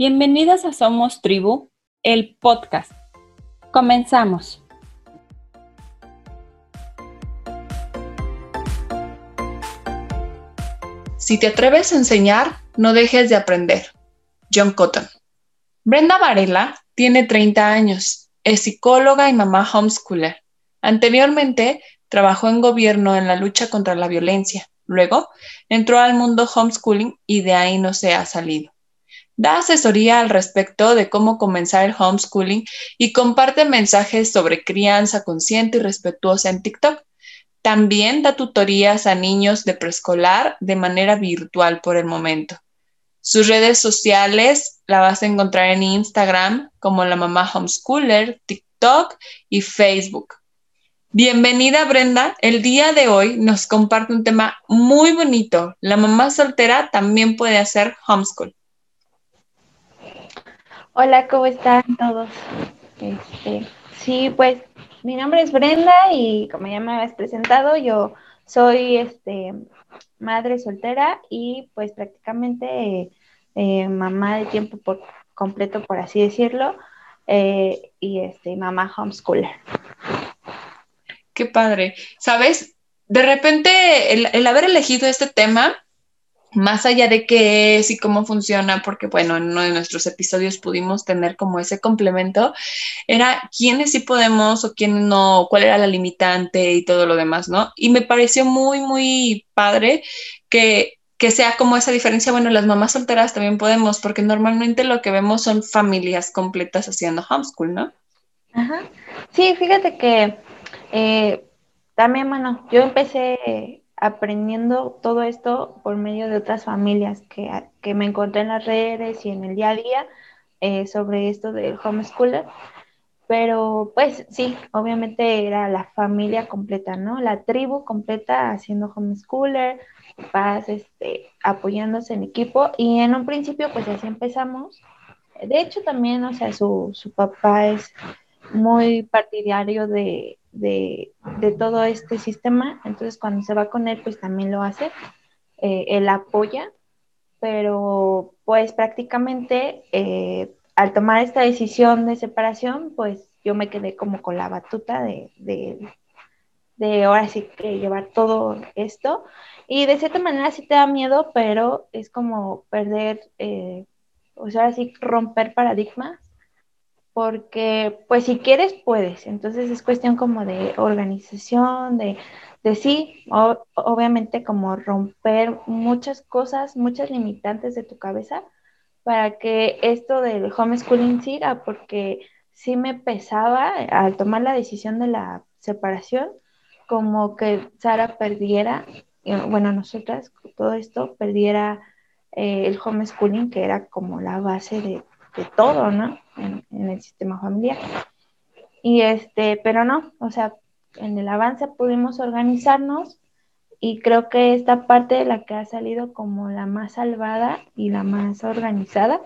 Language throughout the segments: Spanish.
Bienvenidas a Somos Tribu, el podcast. Comenzamos. Si te atreves a enseñar, no dejes de aprender. John Cotton. Brenda Varela tiene 30 años, es psicóloga y mamá homeschooler. Anteriormente trabajó en gobierno en la lucha contra la violencia. Luego entró al mundo homeschooling y de ahí no se ha salido. Da asesoría al respecto de cómo comenzar el homeschooling y comparte mensajes sobre crianza consciente y respetuosa en TikTok. También da tutorías a niños de preescolar de manera virtual por el momento. Sus redes sociales la vas a encontrar en Instagram como la mamá homeschooler, TikTok y Facebook. Bienvenida Brenda. El día de hoy nos comparte un tema muy bonito. La mamá soltera también puede hacer homeschool. Hola, ¿cómo están todos? Este, sí, pues mi nombre es Brenda y como ya me habías presentado, yo soy este, madre soltera y pues prácticamente eh, mamá de tiempo por completo, por así decirlo, eh, y este, mamá homeschooler. Qué padre. Sabes, de repente el, el haber elegido este tema más allá de qué es y cómo funciona, porque bueno, en uno de nuestros episodios pudimos tener como ese complemento, era quiénes sí podemos o quiénes no, cuál era la limitante y todo lo demás, ¿no? Y me pareció muy, muy padre que, que sea como esa diferencia, bueno, las mamás solteras también podemos, porque normalmente lo que vemos son familias completas haciendo homeschool, ¿no? Ajá. Sí, fíjate que eh, también, bueno, yo empecé aprendiendo todo esto por medio de otras familias que, que, me encontré en las redes y en el día a día eh, sobre esto del homeschooler. Pero pues sí, obviamente era la familia completa, ¿no? La tribu completa haciendo homeschooler, papás este, apoyándose en equipo. Y en un principio pues así empezamos. De hecho también, o sea, su, su papá es muy partidario de, de, todo este sistema. Entonces, cuando se va con él, pues también lo hace. Eh, él apoya, pero pues prácticamente eh, al tomar esta decisión de separación, pues yo me quedé como con la batuta de, de, ahora sí que llevar todo esto. Y de cierta manera sí te da miedo, pero es como perder, eh, o sea, así romper paradigmas porque pues si quieres puedes, entonces es cuestión como de organización, de, de sí, obviamente como romper muchas cosas, muchas limitantes de tu cabeza para que esto del homeschooling siga, porque sí me pesaba al tomar la decisión de la separación, como que Sara perdiera, bueno, nosotras, todo esto, perdiera eh, el homeschooling, que era como la base de, de todo, ¿no? En, el sistema familiar. Y este, pero no, o sea, en el avance pudimos organizarnos y creo que esta parte de la que ha salido como la más salvada y la más organizada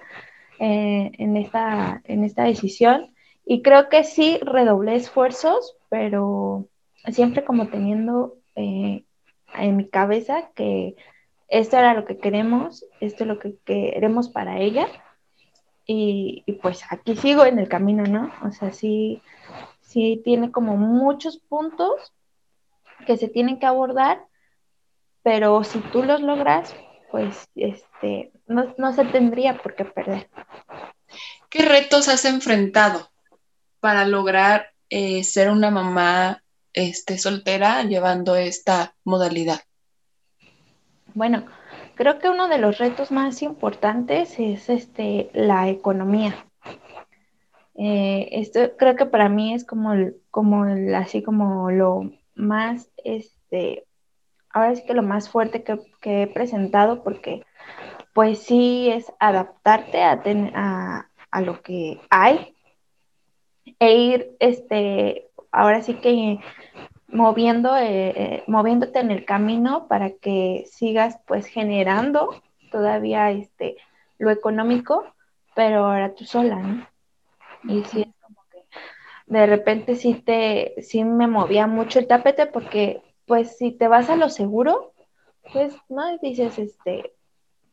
eh, en, esta, en esta decisión. Y creo que sí redoblé esfuerzos, pero siempre como teniendo eh, en mi cabeza que esto era lo que queremos, esto es lo que queremos para ella y, pues aquí sigo en el camino, ¿no? O sea, sí, sí tiene como muchos puntos que se tienen que abordar, pero si tú los logras, pues este, no, se tendría por qué perder. ¿Qué retos has enfrentado para lograr eh, ser una mamá este, soltera llevando esta modalidad? Bueno, Creo que uno de los retos más importantes es este, la economía. Eh, esto creo que para mí es como, como así como lo más, este, ahora sí que lo más fuerte que, he presentado porque pues sí es adaptarte a, a, a, lo que hay e ir, este, ahora sí que moviendo, eh, eh, moviéndote en el camino para que sigas pues generando todavía este, lo económico, pero ahora tú sola, ¿no? Y sí es como que de repente sí te, sí me movía mucho el tapete porque pues si te vas a lo seguro, pues no dices, este,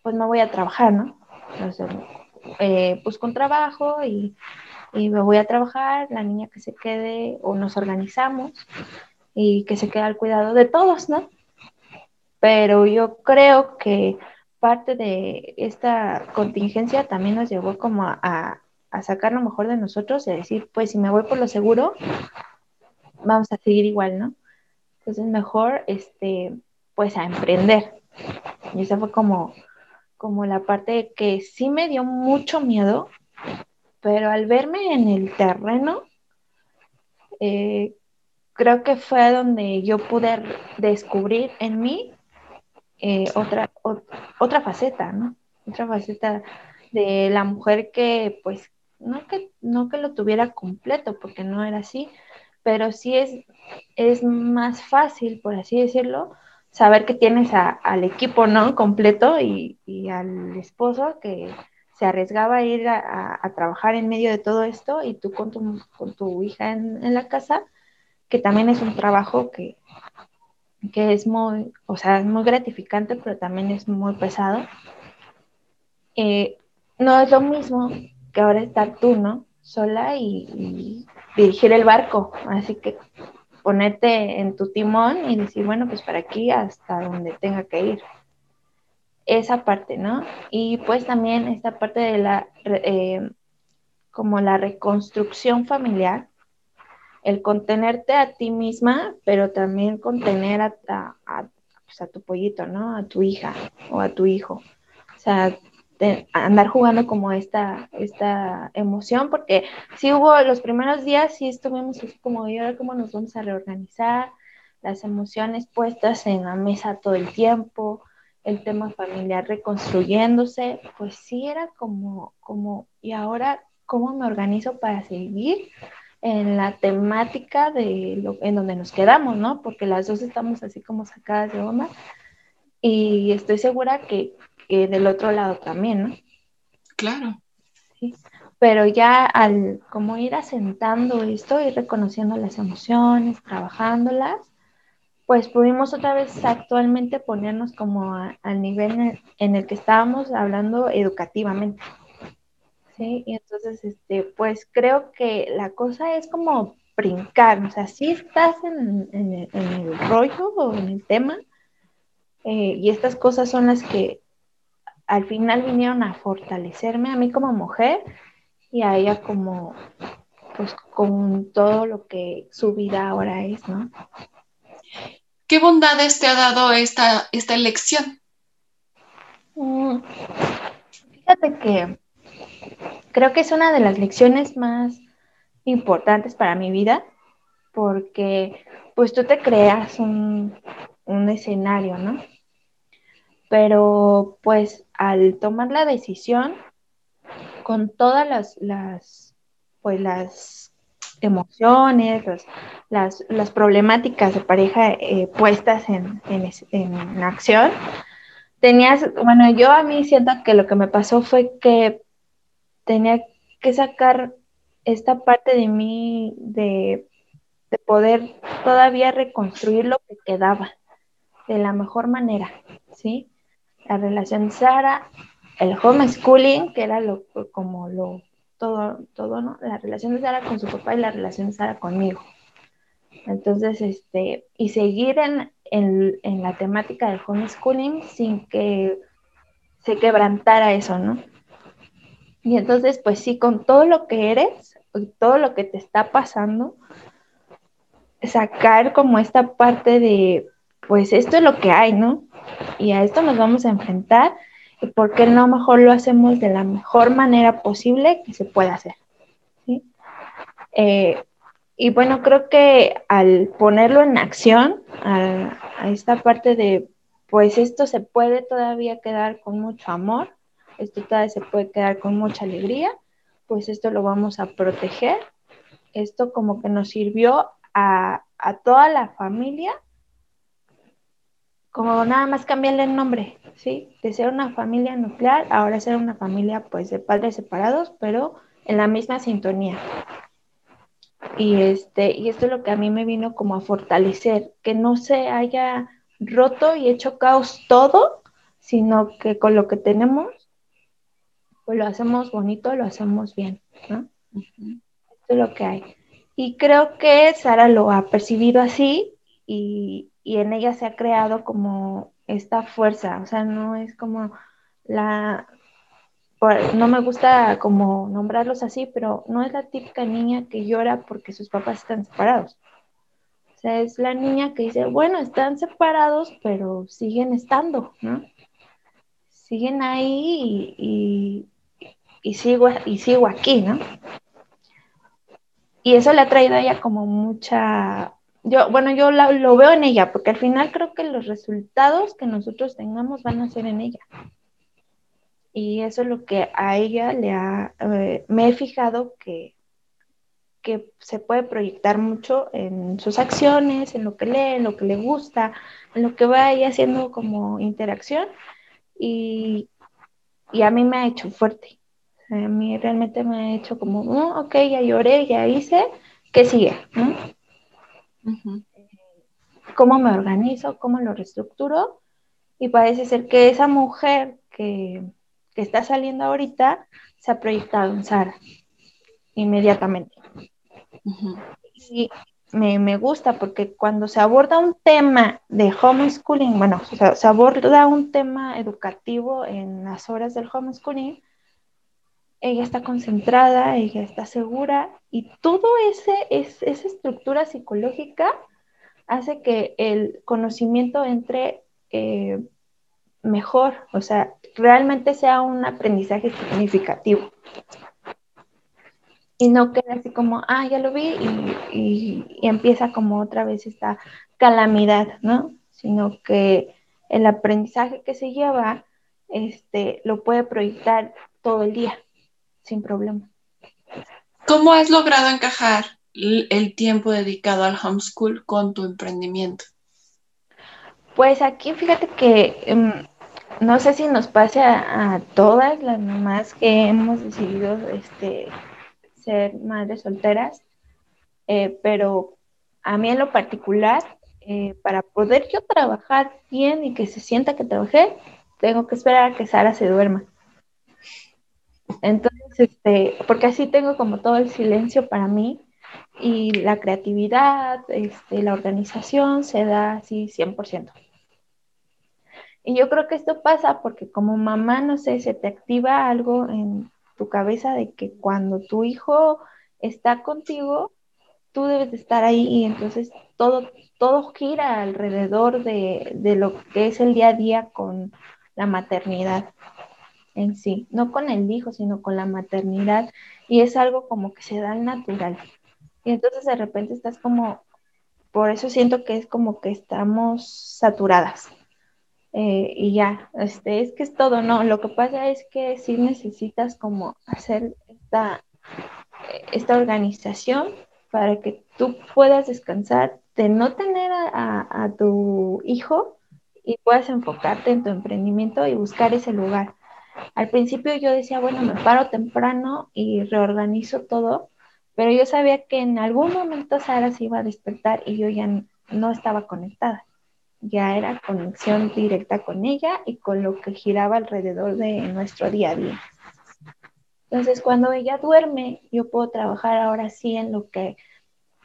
pues me voy a trabajar, ¿no? eh, busco un trabajo y, y me voy a trabajar, la niña que se quede o nos organizamos y que se quede al cuidado de todos, ¿no? Pero yo creo que parte de esta contingencia también nos llevó como a, a sacar lo mejor de nosotros y a decir, pues si me voy por lo seguro, vamos a seguir igual, ¿no? Entonces mejor, este, pues a emprender. Y esa fue como, como la parte que sí me dio mucho miedo, pero al verme en el terreno, eh, creo que fue donde yo pude descubrir en mí eh, otra, otra faceta, ¿no? Otra faceta de la mujer que, pues, no que, no que lo tuviera completo, porque no era así, pero sí es, es más fácil, por así decirlo, saber que tienes al equipo, ¿no? Completo y, al esposo que se arriesgaba a ir a, trabajar en medio de todo esto y tú con tu, con tu hija en, la casa, que también es un trabajo que, que es muy, o sea, es muy gratificante, pero también es muy pesado. Eh, no es lo mismo que ahora estar tú, ¿no? Sola y, dirigir el barco. Así que ponerte en tu timón y decir, bueno, pues para aquí hasta donde tenga que ir. Esa parte, ¿no? Y pues también esta parte de la, eh, como la reconstrucción familiar, el contenerte a ti misma, pero también contener pues a tu pollito, ¿no? A tu hija o a tu hijo. O sea, andar jugando como esta, esta emoción, porque sí hubo los primeros días, sí estuvimos así como, ¿y ahora cómo nos vamos a reorganizar? Las emociones puestas en la mesa todo el tiempo, el tema familiar reconstruyéndose, pues sí era como, como, ¿y ahora cómo me organizo para seguir? En la temática de lo, en donde nos quedamos, ¿no? Porque las dos estamos así como sacadas de onda y estoy segura que del otro lado también, ¿no? Claro. Sí. Pero ya al como ir asentando esto, ir reconociendo las emociones, trabajándolas, pues pudimos otra vez actualmente ponernos como al nivel en el, que estábamos hablando educativamente. Sí, y entonces, este, pues creo que la cosa es como brincar, o sea, si estás en, el, rollo o en el tema, eh, y estas cosas son las que al final vinieron a fortalecerme a mí como mujer y a ella como, pues con todo lo que su vida ahora es, ¿no? ¿Qué bondades te ha dado esta, esta elección? Mm, fíjate que creo que es una de las lecciones más importantes para mi vida porque pues tú te creas un, un escenario, ¿no? pero pues al tomar la decisión, con todas las, pues las emociones, las, problemáticas de pareja eh, puestas en, en, acción, tenías, bueno, yo a mí siento que lo que me pasó fue que tenía que sacar esta parte de mí de, de poder todavía reconstruir lo que quedaba de la mejor manera, ¿sí? la relación Sara, el homeschooling, que era lo, como lo, todo, todo, ¿no? La relación de Sara con su papá y la relación de Sara conmigo. Entonces, este, y seguir en, en, la temática del homeschooling sin que se quebrantara eso, ¿no? Y entonces, pues sí, con todo lo que eres, todo lo que te está pasando, sacar como esta parte de, pues esto es lo que hay, ¿no? y a esto nos vamos a enfrentar y por qué no mejor lo hacemos de la mejor manera posible que se pueda hacer. ¿sí? Eh, y bueno, creo que al ponerlo en acción, a, esta parte de, pues esto se puede todavía quedar con mucho amor, esto todavía se puede quedar con mucha alegría, pues esto lo vamos a proteger. Esto como que nos sirvió a, a toda la familia como nada más cambiarle el nombre, ¿sí? De ser una familia nuclear, ahora ser una familia pues de padres separados, pero en la misma sintonía. Y, este, y esto es lo que a mí me vino como a fortalecer, que no se haya roto y hecho caos todo, sino que con lo que tenemos pues lo hacemos bonito, lo hacemos bien, ¿no? Esto es lo que hay. Y creo que Sara lo ha percibido así y, y en ella se ha creado como esta fuerza, o sea, no es como la, no me gusta como nombrarlos así, pero no es la típica niña que llora porque sus papás están separados. O sea, es la niña que dice, bueno, están separados, pero siguen estando, ¿no? Siguen ahí y, sigo, y sigo aquí, ¿no? Y eso le ha traído a ella como mucha, yo, bueno, yo lo veo en ella, porque al final creo que los resultados que nosotros tengamos van a ser en ella. Y eso es lo que a ella le ha, eh, me he fijado que, que se puede proyectar mucho en sus acciones, en lo que lee, en lo que le gusta, en lo que va ella haciendo como interacción. Y, a mí me ha hecho fuerte. A mí realmente me ha hecho como, mm, ok, ya lloré, ya hice, ¿qué sigue? ¿Cómo me organizo? ¿Cómo lo reestructuro? Y parece ser que esa mujer que, que está saliendo ahorita se ha proyectado en Sara inmediatamente. Y me, gusta porque cuando se aborda un tema de homeschooling, bueno, se aborda un tema educativo en las horas del homeschooling, ella está concentrada, ella está segura y todo ese, es, esa estructura psicológica hace que el conocimiento entre eh, mejor, o sea, realmente sea un aprendizaje significativo. Y no quede así como, ah, ya lo vi y, empieza como otra vez esta calamidad, ¿no? Sino que el aprendizaje que se lleva, este, lo puede proyectar todo el día, sin problema. ¿Cómo has logrado encajar el tiempo dedicado al homeschool con tu emprendimiento? Pues aquí fíjate que em, no sé si nos pase a, todas las mamás que hemos decidido este, ser madres solteras, eh, pero a mí en lo particular, eh, para poder yo trabajar bien y que se sienta que trabajé, tengo que esperar a que Sara se duerma. Entonces, este, porque así tengo como todo el silencio para mí y la creatividad, este, la organización se da así 100%. Y yo creo que esto pasa porque como mamá, no sé, se te activa algo en tu cabeza de que cuando tu hijo está contigo, tú debes de estar ahí y entonces todo, todo gira alrededor de, de lo que es el día a día con la maternidad en sí, no con el hijo, sino con la maternidad y es algo como que se da al natural. Y entonces de repente estás como, por eso siento que es como que estamos saturadas eh, y ya, este, es que es todo, no, lo que pasa es que sí necesitas como hacer esta, esta organización para que tú puedas descansar de no tener a, a, tu hijo y puedas enfocarte en tu emprendimiento y buscar ese lugar. Al principio yo decía, bueno, me paro temprano y reorganizo todo, pero yo sabía que en algún momento Sara se iba a despertar y yo ya no estaba conectada ya era conexión directa con ella y con lo que giraba alrededor de nuestro día a día. Entonces, cuando ella duerme, yo puedo trabajar ahora sí en lo que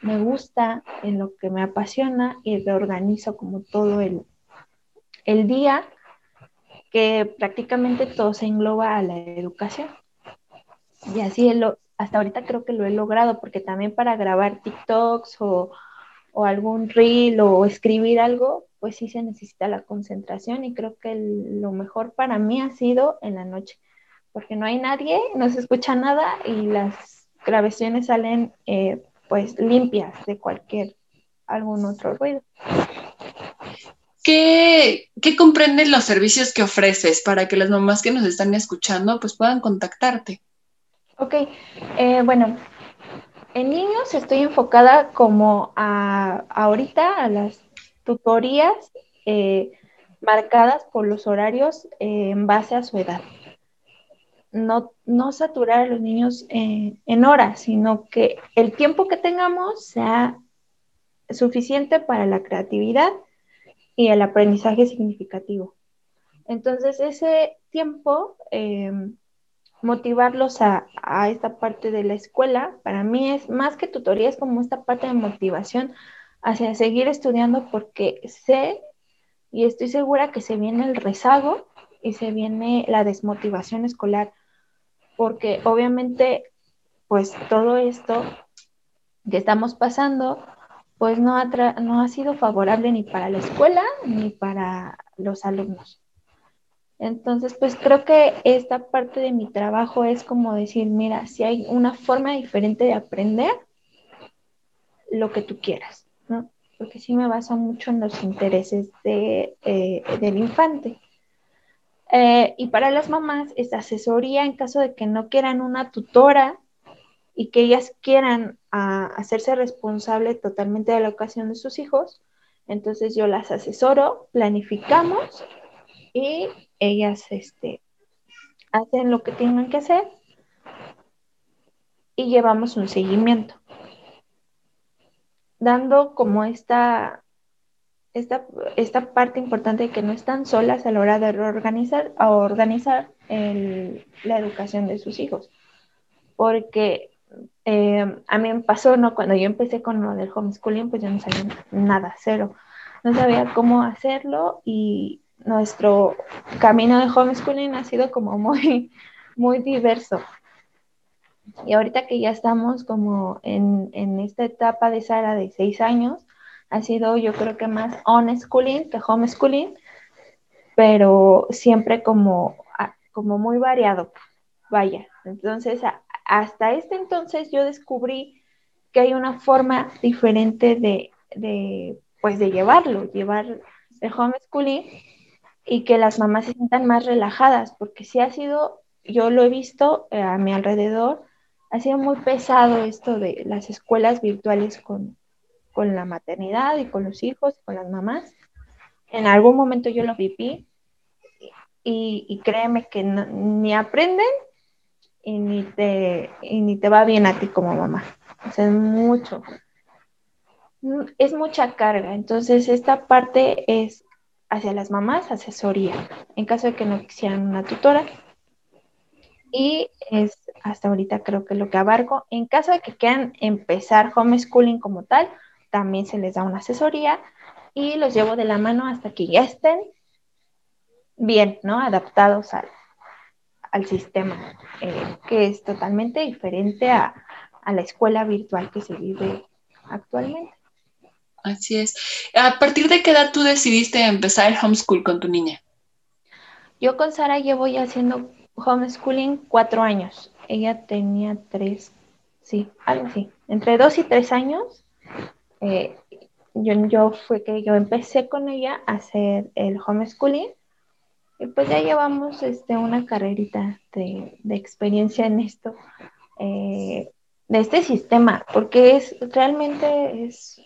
me gusta, en lo que me apasiona y reorganizo como todo el, el día, que prácticamente todo se engloba a la educación. Y así lo, hasta ahorita creo que lo he logrado, porque también para grabar TikToks o, o algún reel o escribir algo, pues sí se necesita la concentración y creo que lo mejor para mí ha sido en la noche, porque no hay nadie, no se escucha nada y las grabaciones salen eh, pues limpias de cualquier algún otro ruido. ¿Qué, ¿Qué, comprenden los servicios que ofreces para que las mamás que nos están escuchando pues puedan contactarte? Ok, eh, bueno, en niños estoy enfocada como a ahorita a las tutorías eh, marcadas por los horarios eh, en base a su edad. No, no saturar a los niños en horas, sino que el tiempo que tengamos sea suficiente para la creatividad y el aprendizaje significativo. Entonces, ese tiempo motivarlos a, a, esta parte de la escuela, para mí es más que tutoría, es como esta parte de motivación hacia seguir estudiando porque sé y estoy segura que se viene el rezago y se viene la desmotivación escolar, porque obviamente pues todo esto que estamos pasando pues no ha, no ha sido favorable ni para la escuela ni para los alumnos. Entonces, pues creo que esta parte de mi trabajo es como decir, mira, si hay una forma diferente de aprender lo que tú quieras, ¿no? Porque sí me baso mucho en los intereses de, eh, del infante. Eh, y para las mamás es asesoría en caso de que no quieran una tutora y que ellas quieran a, hacerse responsable totalmente de la educación de sus hijos. Entonces yo las asesoro, planificamos y ellas este, hacen lo que tengan que hacer y llevamos un seguimiento, dando como esta, esta, esta parte importante de que no están solas a la hora de reorganizar o organizar el, la educación de sus hijos. Porque eh, a mí me pasó, ¿no? Cuando yo empecé con lo del homeschooling, pues yo no sabía nada, cero. No sabía cómo hacerlo y nuestro camino de homeschooling ha sido como muy, muy diverso. Y ahorita que ya estamos como en, en esta etapa de Sara de seis años, ha sido yo creo que más on-schooling que homeschooling, pero siempre como, como muy variado, vaya. Entonces, hasta este entonces yo descubrí que hay una forma diferente de, de, pues de llevarlo, llevar el homeschooling y que las mamás se sientan más relajadas, porque si ha sido, yo lo he visto eh, a mi alrededor, ha sido muy pesado esto de las escuelas virtuales con, con la maternidad y con los hijos, con las mamás. En algún momento yo lo viví y, y créeme que ni aprenden y ni, te, y ni te va bien a ti como mamá. O es mucho. Es mucha carga. Entonces, esta parte es hacia las mamás, asesoría, en caso de que no quisieran una tutora. Y es hasta ahorita creo que lo que abarco. En caso de que quieran empezar homeschooling como tal, también se les da una asesoría y los llevo de la mano hasta que ya estén bien, ¿no? Adaptados al, al sistema, eh, que es totalmente diferente a, a la escuela virtual que se vive actualmente. Así es. ¿A partir de qué edad tú decidiste empezar el homeschool con tu niña? Yo con Sara llevo ya haciendo homeschooling cuatro años. Ella tenía tres, sí, algo así, entre dos y tres años. Eh, yo, yo fue que yo empecé con ella a hacer el homeschooling y pues ya llevamos este, una carrerita de, de experiencia en esto, eh, de este sistema, porque es realmente es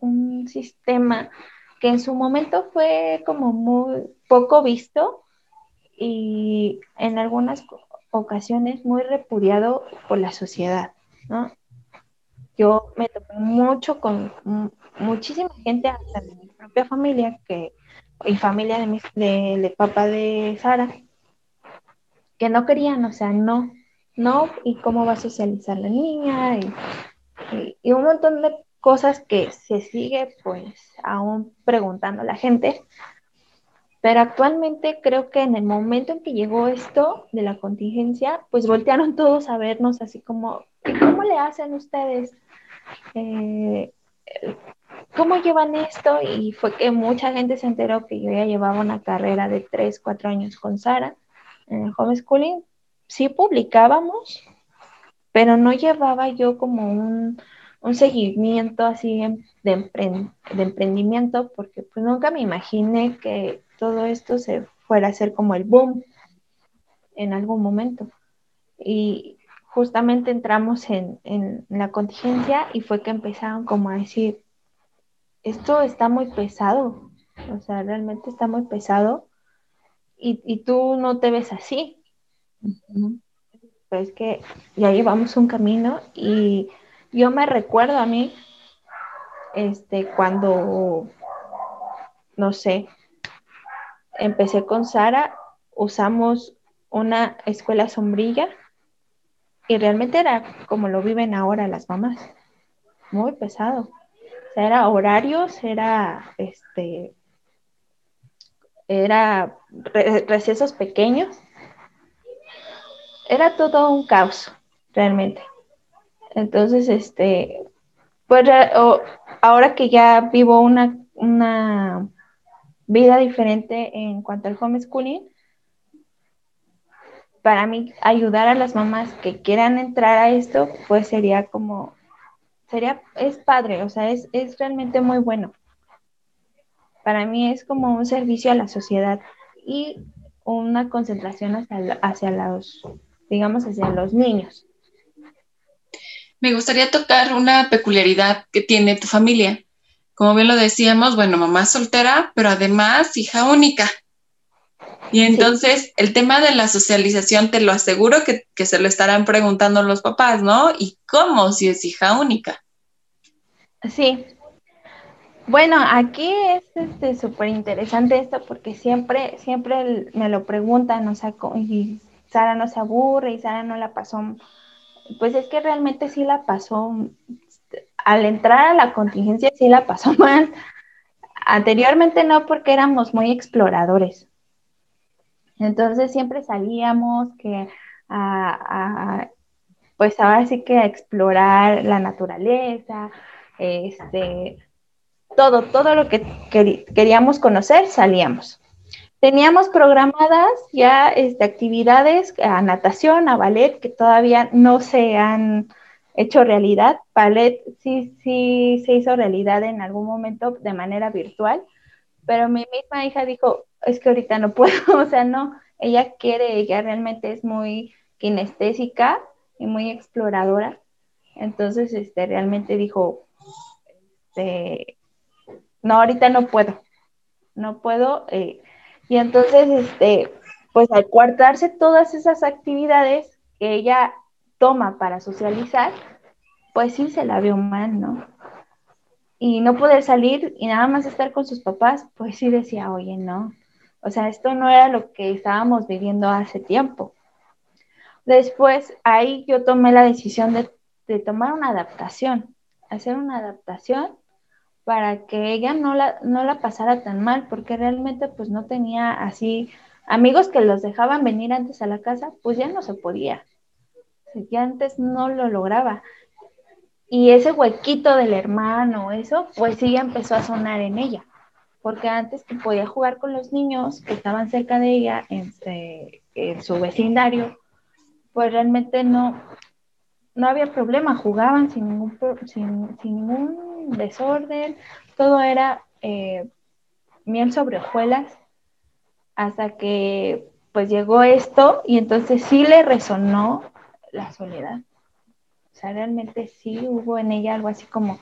un sistema que en su momento fue como muy poco visto y en algunas ocasiones muy repudiado por la sociedad, ¿no? Yo me topé mucho con muchísima gente, hasta de mi propia familia, que y familia de, mi, de, papá de Sara, que no querían, o sea, no, no, y cómo va a socializar la niña, y, y, un montón de cosas que se sigue pues aún preguntando a la gente. Pero actualmente creo que en el momento en que llegó esto de la contingencia, pues voltearon todos a vernos así como, ¿cómo le hacen ustedes? Eh, ¿cómo llevan esto? Y fue que mucha gente se enteró que yo ya llevaba una carrera de 3, 4 años con Sara en el homeschooling. Sí publicábamos, pero no llevaba yo como un, un seguimiento así de, de, emprendimiento, porque pues nunca me imaginé que todo esto se fuera a ser como el boom en algún momento. Y justamente entramos en, en la contingencia y fue que empezaron como a decir, esto está muy pesado, o sea, realmente está muy pesado y, y tú no te ves así. Pues que ya llevamos un camino y yo me recuerdo a mí, este, cuando, no sé, empecé con Sara, usamos una escuela sombrilla Y realmente era como lo viven ahora las mamás, muy pesado. Era horarios, era este, era recesos pequeños, era todo un caos, realmente. Entonces, este, pues ahora que ya vivo una, una vida diferente en cuanto al homeschooling, para mí ayudar a las mamás que quieran entrar a esto, pues sería como, sería, es padre, o sea, es, es realmente muy bueno. Para mí es como un servicio a la sociedad y una concentración hacia, hacia los, digamos, hacia los niños. Me gustaría tocar una peculiaridad que tiene tu familia. Como bien lo decíamos, bueno, mamá soltera, pero además hija única. Y entonces el tema de la socialización, te lo aseguro que, se lo estarán preguntando los papás, ¿no? ¿Y cómo si es hija única? Sí. Bueno, aquí es súper este, interesante esto porque siempre, siempre me lo preguntan, o sea, y Sara no se aburre y Sara no la pasó. Pues es que realmente sí la pasó, al entrar a la contingencia sí la pasó mal. Anteriormente no porque éramos muy exploradores. Entonces siempre salíamos que a, pues ahora sí que a explorar la naturaleza, este, todo, todo lo que queríamos conocer, salíamos. Teníamos programadas ya este, actividades a natación, a ballet, que todavía no se han hecho realidad. Ballet sí, sí se hizo realidad en algún momento de manera virtual, pero mi misma hija dijo, es que ahorita no puedo, o sea, no, ella quiere, ella realmente es muy kinestésica y muy exploradora. Entonces, este, realmente dijo, este, no, ahorita no puedo, no puedo. Eh, y entonces, este, pues al cuartarse todas esas actividades que ella toma para socializar, pues sí se la vio mal, ¿no? Y no poder salir y nada más estar con sus papás, pues sí decía, oye, no, o sea, esto no era lo que estábamos viviendo hace tiempo. Después, ahí yo tomé la decisión de, tomar una adaptación, hacer una adaptación para que ella no la, no la pasara tan mal, porque realmente pues no tenía así amigos que los dejaban venir antes a la casa, pues ya no se podía. Ya antes no lo lograba. Y ese huequito del hermano, eso, pues sí empezó a sonar en ella porque antes que podía jugar con los niños que estaban cerca de ella este, en, su vecindario, pues realmente no, no había problema, jugaban sin ningún, sin, ningún desorden, todo era eh, miel sobre hojuelas, hasta que pues llegó esto y entonces sí le resonó la soledad. O sea, realmente sí hubo en ella algo así como,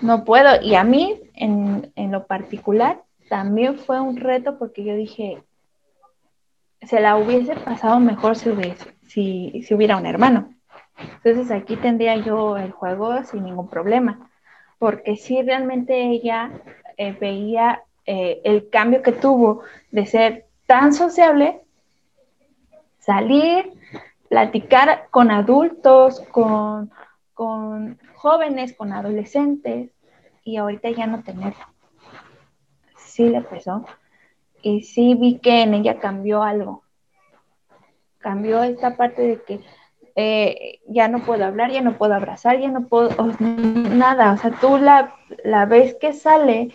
no puedo. Y a mí, en, lo particular, también fue un reto porque yo dije, se la hubiese pasado mejor si, si, si hubiera un hermano. Entonces aquí tendría yo el juego sin ningún problema, porque si realmente ella eh, veía eh, el cambio que tuvo de ser tan sociable, salir, platicar con adultos, con con jóvenes, con adolescentes, y ahorita ya no tenerlo. Sí le pesó. Y sí vi que en ella cambió algo. Cambió esta parte de que eh, ya no puedo hablar, ya no puedo abrazar, ya no puedo, nada. O sea, tú la, la ves que sale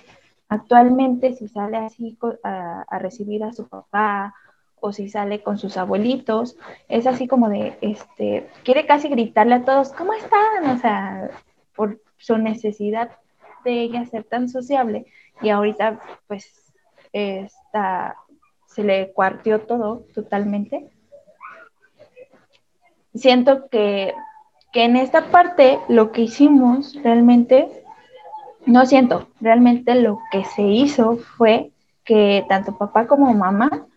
actualmente, si sale así a, a recibir a su papá o si sale con sus abuelitos, es así como de, este, quiere casi gritarle a todos, ¿cómo están? O sea, por su necesidad de ella ser tan sociable y ahorita pues está, se le cuartió todo totalmente. Siento que, que en esta parte lo que hicimos realmente, no siento, realmente lo que se hizo fue que tanto papá como mamá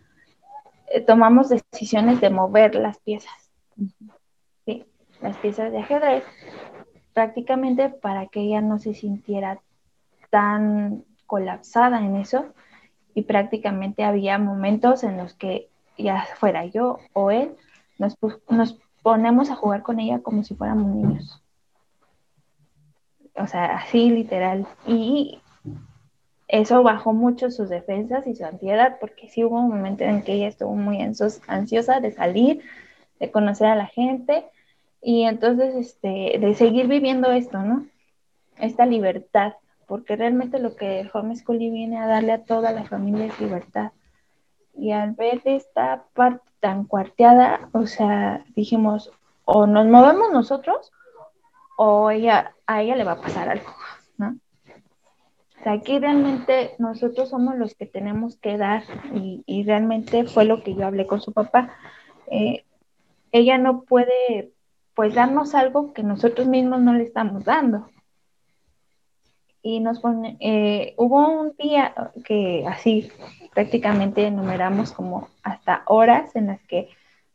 eh, tomamos decisiones de mover las piezas, las piezas de ajedrez, prácticamente para que ella no se sintiera tan colapsada en eso y prácticamente había momentos en los que ya fuera yo o él, nos, nos ponemos a jugar con ella como si fuéramos niños. O sea, así literal. Y eso bajó mucho sus defensas y su ansiedad, porque sí hubo un momento en que ella estuvo muy ansiosa de salir, de conocer a la gente y entonces este, de seguir viviendo esto, ¿no? Esta libertad, porque realmente lo que homeschooling viene a darle a toda la familia es libertad. Y al ver esta parte tan cuarteada, o sea, dijimos, o nos movemos nosotros o ella, a ella le va a pasar algo, ¿no? O sea, aquí realmente nosotros somos los que tenemos que dar y, realmente fue lo que yo hablé con su papá. Eh, ella no puede, pues, darnos algo que nosotros mismos no le estamos dando. Y nos pone, eh, hubo un día que así prácticamente enumeramos como hasta horas en las que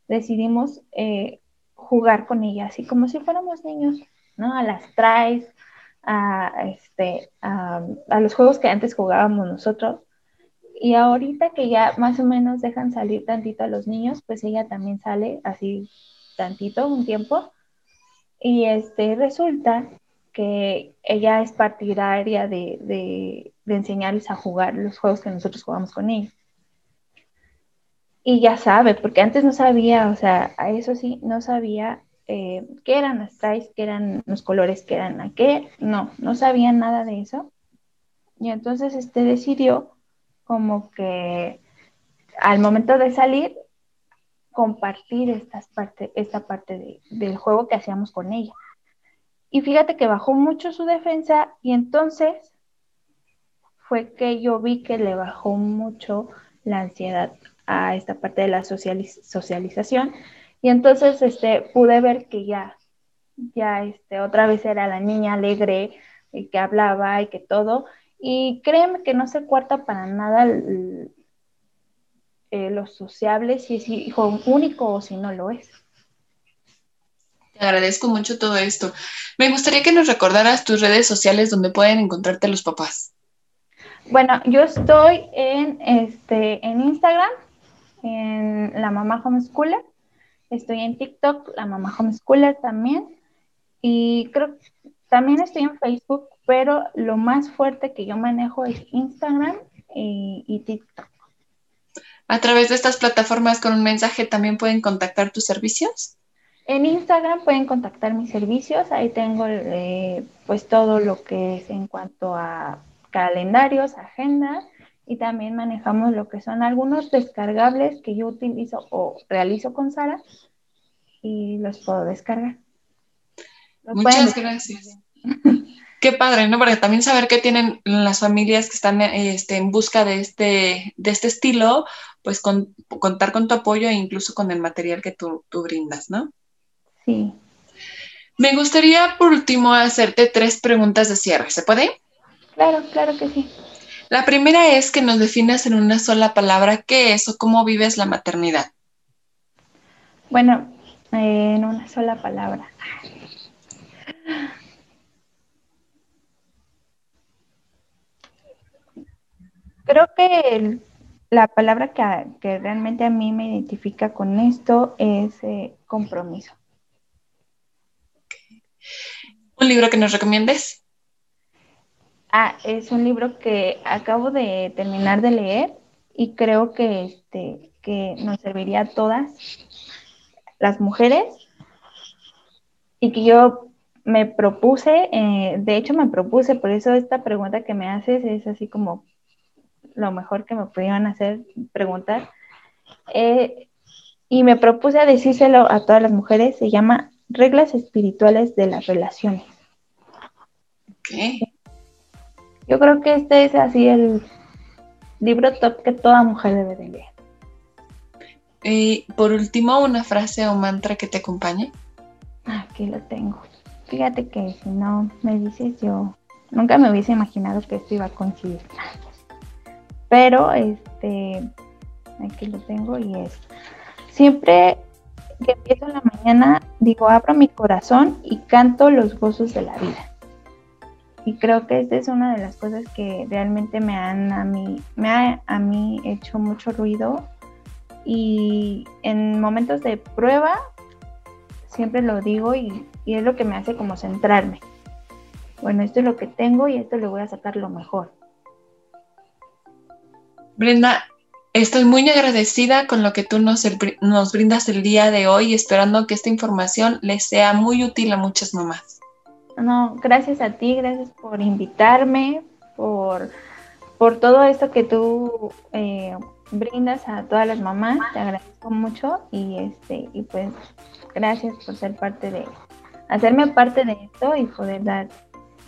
decidimos eh, jugar con ella, así como si fuéramos niños, ¿no? A las traes, a, este, a, los juegos que antes jugábamos nosotros. Y ahorita que ya más o menos dejan salir tantito a los niños, pues ella también sale así tantito, un tiempo. Y este, resulta que ella es partidaria de, de, de, enseñarles a jugar los juegos que nosotros jugamos con ella. Y ya sabe, porque antes no sabía, o sea, a eso sí, no sabía eh, qué eran las ties, qué eran los colores, qué eran a qué, no, no sabía nada de eso. Y entonces este decidió como que al momento de salir, compartir estas parte, esta parte del juego que hacíamos con ella. Y fíjate que bajó mucho su defensa y entonces fue que yo vi que le bajó mucho la ansiedad a esta parte de la socialización y entonces este, pude ver que ya, ya este, otra vez era la niña alegre, y que hablaba y que todo. Y créeme que no se cuarta para nada eh, lo sociable, si es hijo único o si no lo es. Te agradezco mucho todo esto. Me gustaría que nos recordaras tus redes sociales donde pueden encontrarte los papás. Bueno, yo estoy en, este, en Instagram, en la mamá homeschooler, Estoy en TikTok, la mamá homeschooler también. Y creo que también estoy en Facebook, pero lo más fuerte que yo manejo es Instagram y, TikTok. A través de estas plataformas con un mensaje también pueden contactar tus servicios. En Instagram pueden contactar mis servicios, ahí tengo eh, pues todo lo que es en cuanto a calendarios, agendas y también manejamos lo que son algunos descargables que yo utilizo o realizo con Sara y los puedo descargar. Muchas gracias. Qué padre, ¿no? Porque también saber que tienen las familias que están este, en busca de este, de este estilo, pues contar con tu apoyo e incluso con el material que tú, tú brindas, ¿no? Sí. Me gustaría por último hacerte tres preguntas de cierre, ¿se puede? Claro, claro que sí. La primera es que nos definas en una sola palabra qué es o cómo vives la maternidad. Bueno, en una sola palabra. Creo que la palabra que, realmente a mí me identifica con esto es eh, compromiso. ¿Un libro que nos recomiendes? Ah, es un libro que acabo de terminar de leer y creo que, este, que nos serviría a todas las mujeres y que yo me propuse, eh, de hecho me propuse, por eso esta pregunta que me haces es así como lo mejor que me pudieran hacer preguntar. Eh, y me propuse a decírselo a todas las mujeres, se llama Reglas Espirituales de las Relaciones. Okay. Yo creo que este es así el libro top que toda mujer debe de leer. Y por último, una frase o mantra que te acompañe. Aquí lo tengo. Fíjate que si no me dices yo, nunca me hubiese imaginado que esto iba a coincidir. Pero este, aquí lo tengo y es, siempre que empiezo la mañana, digo, abro mi corazón y canto los gozos de la vida y creo que esta es una de las cosas que realmente me han a mí, me ha a mí hecho mucho ruido y en momentos de prueba siempre lo digo y, y es lo que me hace como centrarme. Bueno, esto es lo que tengo y esto le voy a sacar lo mejor. Brenda, estoy muy agradecida con lo que tú nos, nos brindas el día de hoy, esperando que esta información les sea muy útil a muchas mamás. No, gracias a ti, gracias por invitarme, por, por todo esto que tú eh, brindas a todas las mamás. Te agradezco mucho y este y pues gracias por ser parte de hacerme parte de esto y poder dar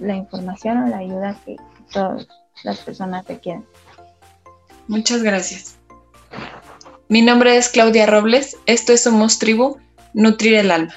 la información o la ayuda que todas las personas requieren. Muchas gracias. Mi nombre es Claudia Robles. Esto es Somos Tribu, Nutrir el Alma.